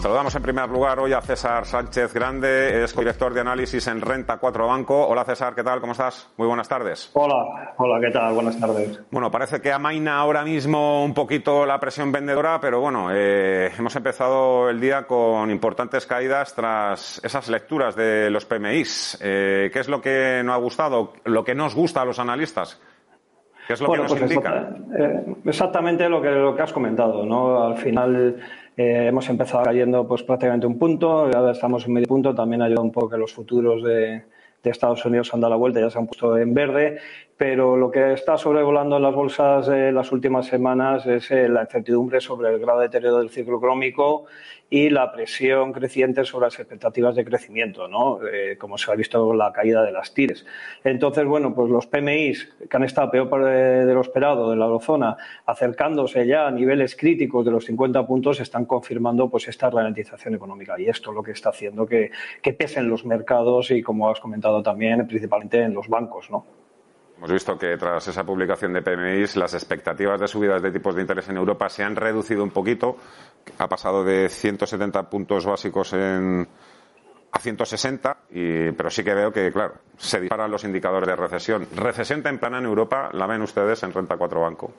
Saludamos en primer lugar hoy a César Sánchez Grande, es director de análisis en Renta 4 Banco. Hola César, ¿qué tal? ¿Cómo estás? Muy buenas tardes. Hola, hola, ¿qué tal? Buenas tardes. Bueno, parece que amaina ahora mismo un poquito la presión vendedora, pero bueno, eh, hemos empezado el día con importantes caídas tras esas lecturas de los PMIs. Eh, ¿Qué es lo que no ha gustado? ¿Lo que nos gusta a los analistas? ¿Qué es lo que nos pues indica? Eh, exactamente lo que, lo que has comentado, ¿no? Al final eh, hemos empezado cayendo pues prácticamente un punto, ahora estamos en medio punto, también ha ayudado un poco que los futuros de, de Estados Unidos han dado la vuelta, ya se han puesto en verde, pero lo que está sobrevolando en las bolsas en las últimas semanas es eh, la incertidumbre sobre el grado de deterioro del ciclo económico y la presión creciente sobre las expectativas de crecimiento, ¿no? Eh, como se ha visto la caída de las TIRES. Entonces, bueno, pues los PMIs que han estado peor de lo esperado de la eurozona, acercándose ya a niveles críticos de los 50 puntos, están confirmando pues esta ralentización económica y esto es lo que está haciendo que, que pesen los mercados y, como has comentado también, principalmente en los bancos, ¿no? Hemos visto que tras esa publicación de PMIs las expectativas de subidas de tipos de interés en Europa se han reducido un poquito. Ha pasado de 170 puntos básicos en, a 160, y, pero sí que veo que, claro, se disparan los indicadores de recesión. ¿Recesión temprana en Europa la ven ustedes en Renta 4 Banco?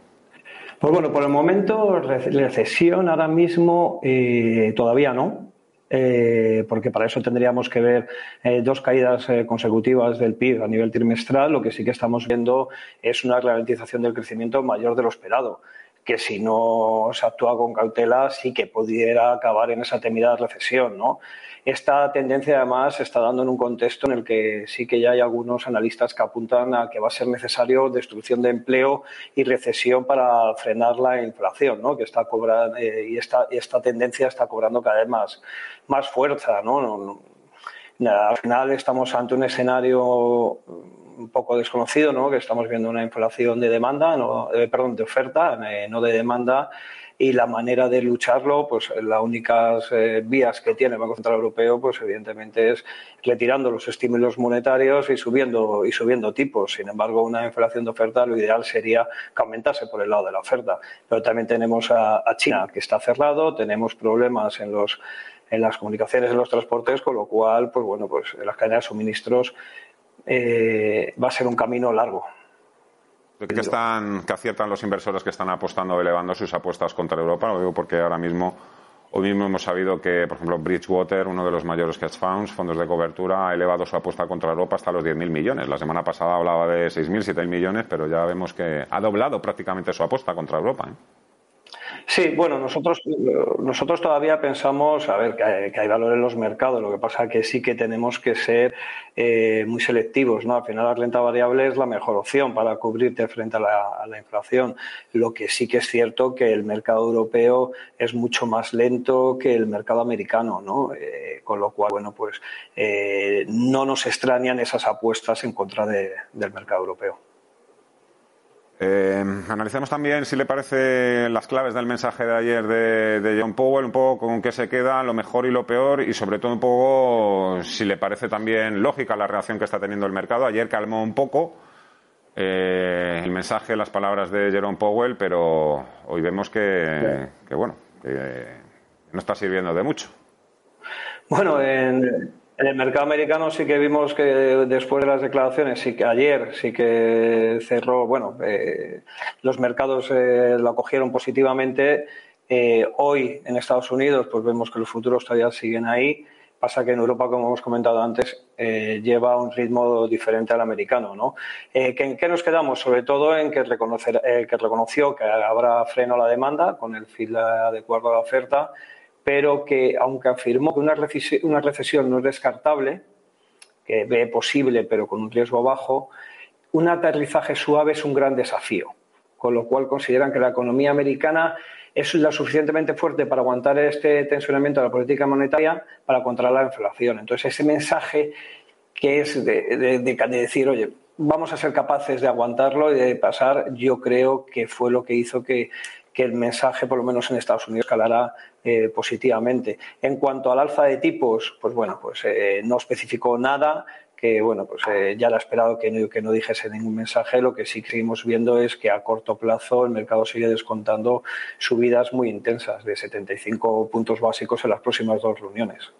Pues bueno, por el momento, recesión ahora mismo eh, todavía no. Eh, porque para eso tendríamos que ver eh, dos caídas eh, consecutivas del PIB a nivel trimestral. Lo que sí que estamos viendo es una ralentización del crecimiento mayor de lo esperado que si no se actúa con cautela sí que pudiera acabar en esa temida recesión, ¿no? Esta tendencia además se está dando en un contexto en el que sí que ya hay algunos analistas que apuntan a que va a ser necesario destrucción de empleo y recesión para frenar la inflación, ¿no? Que está cobrando y esta, esta tendencia está cobrando cada vez más, más fuerza, ¿no? Al final estamos ante un escenario un poco desconocido, ¿no? Que estamos viendo una inflación de demanda, no, eh, perdón, de oferta, eh, no de demanda, y la manera de lucharlo, pues las únicas eh, vías que tiene el Banco Central Europeo, pues evidentemente es retirando los estímulos monetarios y subiendo y subiendo tipos. Sin embargo, una inflación de oferta, lo ideal sería que aumentase por el lado de la oferta. Pero también tenemos a, China que está cerrado, tenemos problemas en los en las comunicaciones, en los transportes, con lo cual, pues bueno, pues en las cadenas de suministros eh, va a ser un camino largo. ¿Qué están, que aciertan los inversores que están apostando, elevando sus apuestas contra Europa? Lo digo porque ahora mismo, hoy mismo hemos sabido que, por ejemplo, Bridgewater, uno de los mayores hedge funds, fondos de cobertura, ha elevado su apuesta contra Europa hasta los 10.000 millones. La semana pasada hablaba de 6.000, 7.000 millones, pero ya vemos que ha doblado prácticamente su apuesta contra Europa. ¿eh? Sí, bueno, nosotros, nosotros todavía pensamos, a ver, que hay, valor en los mercados, lo que pasa que sí que tenemos que ser eh, muy selectivos, ¿no? Al final la renta variable es la mejor opción para cubrirte frente a la, inflación. Lo que sí que es cierto que el mercado europeo es mucho más lento que el mercado americano, ¿no? Eh, con lo cual, bueno, pues eh, no nos extrañan esas apuestas en contra del mercado europeo. Eh, analicemos también, si le parece, las claves del mensaje de ayer de, John Powell, un poco con qué se queda, lo mejor y lo peor, y sobre todo un poco si le parece también lógica la reacción que está teniendo el mercado. Ayer calmó un poco eh, el mensaje, las palabras de Jerome Powell, pero hoy vemos que, que bueno, que no está sirviendo de mucho. Bueno, en, en el mercado americano sí que vimos que después de las declaraciones, sí que ayer sí que cerró, bueno, eh, los mercados eh, lo acogieron positivamente. Eh, hoy en Estados Unidos, pues vemos que los futuros todavía siguen ahí. Pasa que en Europa, como hemos comentado antes, lleva un ritmo diferente al americano, ¿no? ¿En qué nos quedamos? Sobre todo en que, reconoció que habrá freno a la demanda con el fil adecuado a la oferta pero que aunque afirmó que una recesión, no es descartable, que ve posible pero con un riesgo bajo, un aterrizaje suave es un gran desafío, con lo cual consideran que la economía americana es lo suficientemente fuerte para aguantar este tensionamiento de la política monetaria para controlar la inflación. Entonces, ese mensaje que es de, decir, oye, vamos a ser capaces de aguantarlo y de pasar, yo creo que fue lo que hizo que, que el mensaje, por lo menos en Estados Unidos, calará eh, positivamente. En cuanto al alza de tipos, pues bueno, pues eh, no especificó nada que bueno, pues eh, ya era esperado que no, que no dijese ningún mensaje. Lo que sí seguimos viendo es que a corto plazo el mercado sigue descontando subidas muy intensas de 75 puntos básicos en las próximas dos reuniones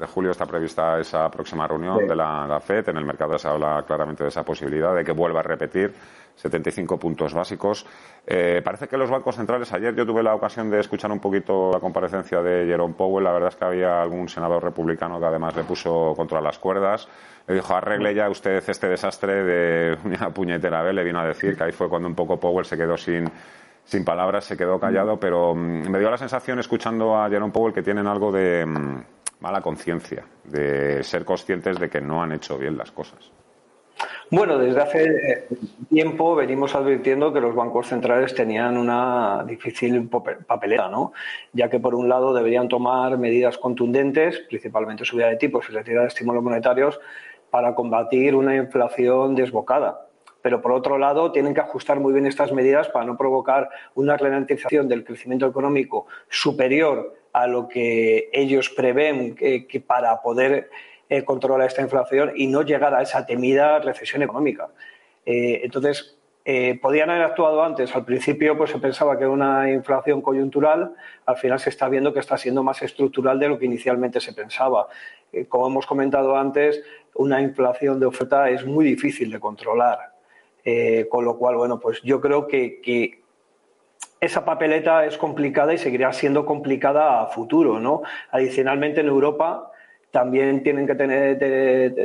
de julio está prevista esa próxima reunión de la, FED. En el mercado se habla claramente de esa posibilidad de que vuelva a repetir 75 puntos básicos. Eh, parece que los bancos centrales, ayer yo tuve la ocasión de escuchar un poquito la comparecencia de Jerome Powell. La verdad es que había algún senador republicano que además le puso contra las cuerdas. Le dijo, arregle ya usted este desastre de una puñetera vez. Le vino a decir que ahí fue cuando un poco Powell se quedó sin sin palabras, se quedó callado, pero mm, me dio la sensación escuchando a Jerome Powell que tienen algo de, mm, mala conciencia, de ser conscientes de que no han hecho bien las cosas. Bueno, desde hace eh, tiempo venimos advirtiendo que los bancos centrales tenían una difícil papeleta, ¿no? Ya que por un lado deberían tomar medidas contundentes, principalmente subida de tipos y retirada de estímulos monetarios, para combatir una inflación desbocada. Pero por otro lado, tienen que ajustar muy bien estas medidas para no provocar una ralentización del crecimiento económico superior a lo que ellos prevén que, para poder eh, controlar esta inflación y no llegar a esa temida recesión económica. Eh, entonces, eh, podían haber actuado antes. Al principio pues, se pensaba que era una inflación coyuntural, al final se está viendo que está siendo más estructural de lo que inicialmente se pensaba. como hemos comentado antes, una inflación de oferta es muy difícil de controlar. con lo cual, bueno, pues yo creo que esa papeleta es complicada y seguirá siendo complicada a futuro, ¿no? Adicionalmente, en Europa también tienen que tener,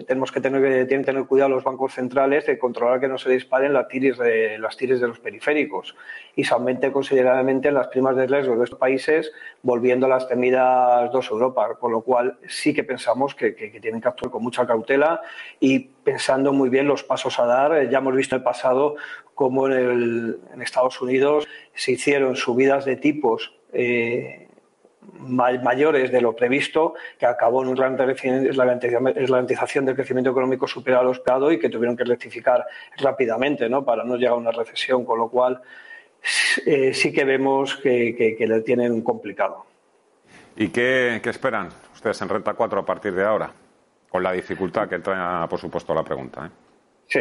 tenemos que tener, tienen que tener cuidado los bancos centrales de controlar que no se disparen las tires de, las tires de los periféricos y se aumente considerablemente las primas de riesgo de estos países, volviendo a las temidas dos Europa, con lo cual sí que pensamos que, que, tienen que actuar con mucha cautela y pensando muy bien los pasos a dar. Ya hemos visto en el pasado cómo en, en Estados Unidos se hicieron subidas de tipos. Eh, mayores de lo previsto, que acabó en una ralentización del crecimiento económico superado a lo esperado y que tuvieron que rectificar rápidamente ¿no? para no llegar a una recesión, con lo cual eh, sí que vemos que, le tienen complicado. ¿Y qué, esperan ustedes en Renta 4 a partir de ahora? Con la dificultad que entra, por supuesto, la pregunta. ¿eh? Sí,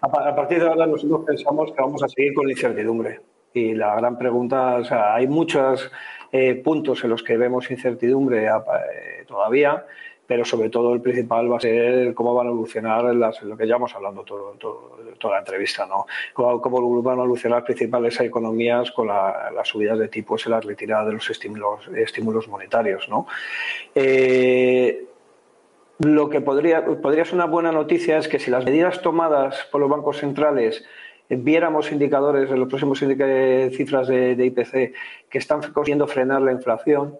a, partir de ahora nosotros pensamos que vamos a seguir con incertidumbre. Y la gran pregunta, o sea, hay muchos eh, puntos en los que vemos incertidumbre eh, todavía, pero sobre todo el principal va a ser cómo van a evolucionar las, lo que llevamos hablando todo, toda la entrevista, ¿no? Cómo, van a evolucionar principales economías con las subidas de tipos y la retirada de los estímulos, estímulos monetarios, ¿no? Eh, lo que podría, podría ser una buena noticia es que si las medidas tomadas por los bancos centrales viéramos indicadores en los próximos cifras de, IPC que están consiguiendo frenar la inflación,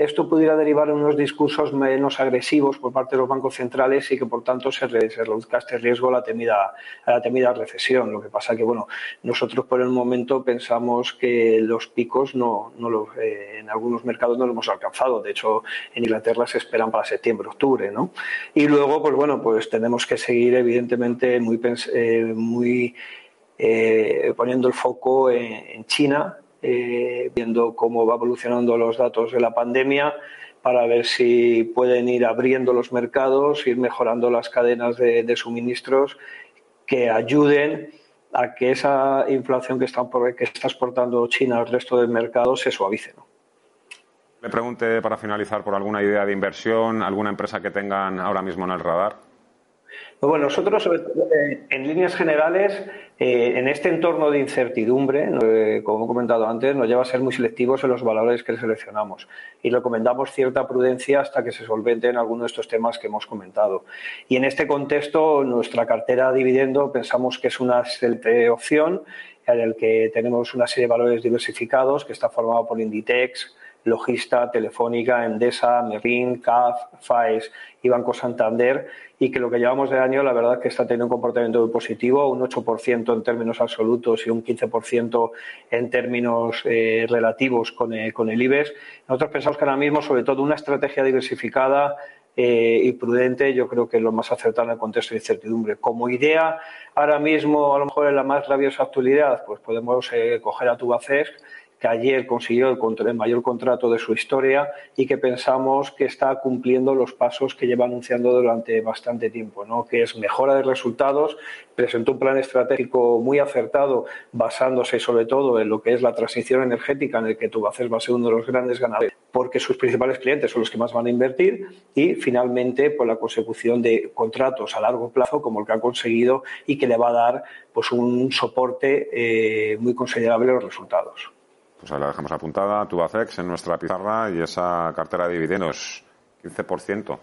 esto pudiera derivar en unos discursos menos agresivos por parte de los bancos centrales y que por tanto se, reduzca este riesgo a la temida, a la temida recesión. Lo que pasa que bueno, nosotros por el momento pensamos que los picos no, no los, eh, en algunos mercados no lo hemos alcanzado. De hecho, en Inglaterra se esperan para septiembre, octubre, ¿no? Y luego, pues bueno, pues tenemos que seguir evidentemente muy, eh, muy eh, poniendo el foco en, China, eh, viendo cómo va evolucionando los datos de la pandemia para ver si pueden ir abriendo los mercados, ir mejorando las cadenas de, suministros que ayuden a que esa inflación que está, que está exportando China al resto del mercado se suavice. Le pregunte para finalizar por alguna idea de inversión, alguna empresa que tengan ahora mismo en el radar. Pues bueno, nosotros, en líneas generales, eh, en este entorno de incertidumbre, eh, como he comentado antes, nos lleva a ser muy selectivos en los valores que seleccionamos y recomendamos cierta prudencia hasta que se solventen algunos de estos temas que hemos comentado. Y en este contexto, nuestra cartera dividendo pensamos que es una excelente opción en el que tenemos una serie de valores diversificados que está formado por Inditex, Logista, Telefónica, Endesa, Merlin, CAF, FAES y Banco Santander y que lo que llevamos de año la verdad que está teniendo un comportamiento muy positivo, un 8% en términos absolutos y un 15% en términos eh, relativos con, eh, con, el IBEX. Nosotros pensamos que ahora mismo sobre todo una estrategia diversificada eh, y prudente yo creo que es lo más acertado en el contexto de incertidumbre. Como idea, ahora mismo a lo mejor en la más rabiosa actualidad, pues podemos coger a Tubacesc que ayer consiguió el, mayor contrato de su historia y que pensamos que está cumpliendo los pasos que lleva anunciando durante bastante tiempo, ¿no? que es mejora de resultados, presentó un plan estratégico muy acertado basándose sobre todo en lo que es la transición energética en el que Tubacers va a ser uno de los grandes ganadores porque sus principales clientes son los que más van a invertir y finalmente por la consecución de contratos a largo plazo como el que ha conseguido y que le va a dar pues un soporte eh, muy considerable a los resultados. Pues ahora la dejamos apuntada, Tubacex en nuestra pizarra y esa cartera de dividendos, 15%.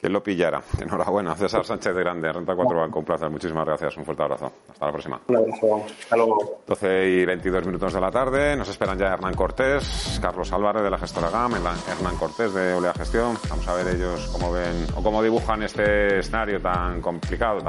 ¿Quién lo pillara? Enhorabuena, César Sánchez de Grande, Renta 4 Banco, un placer. Muchísimas gracias, un fuerte abrazo. Hasta la próxima. Hasta luego. 12 y 22 minutos de la tarde, nos esperan ya Hernán Cortés, Carlos Álvarez de la gestora GAM, Hernán Cortés de Olea Gestión. Vamos a ver ellos cómo ven o cómo dibujan este escenario tan complicado.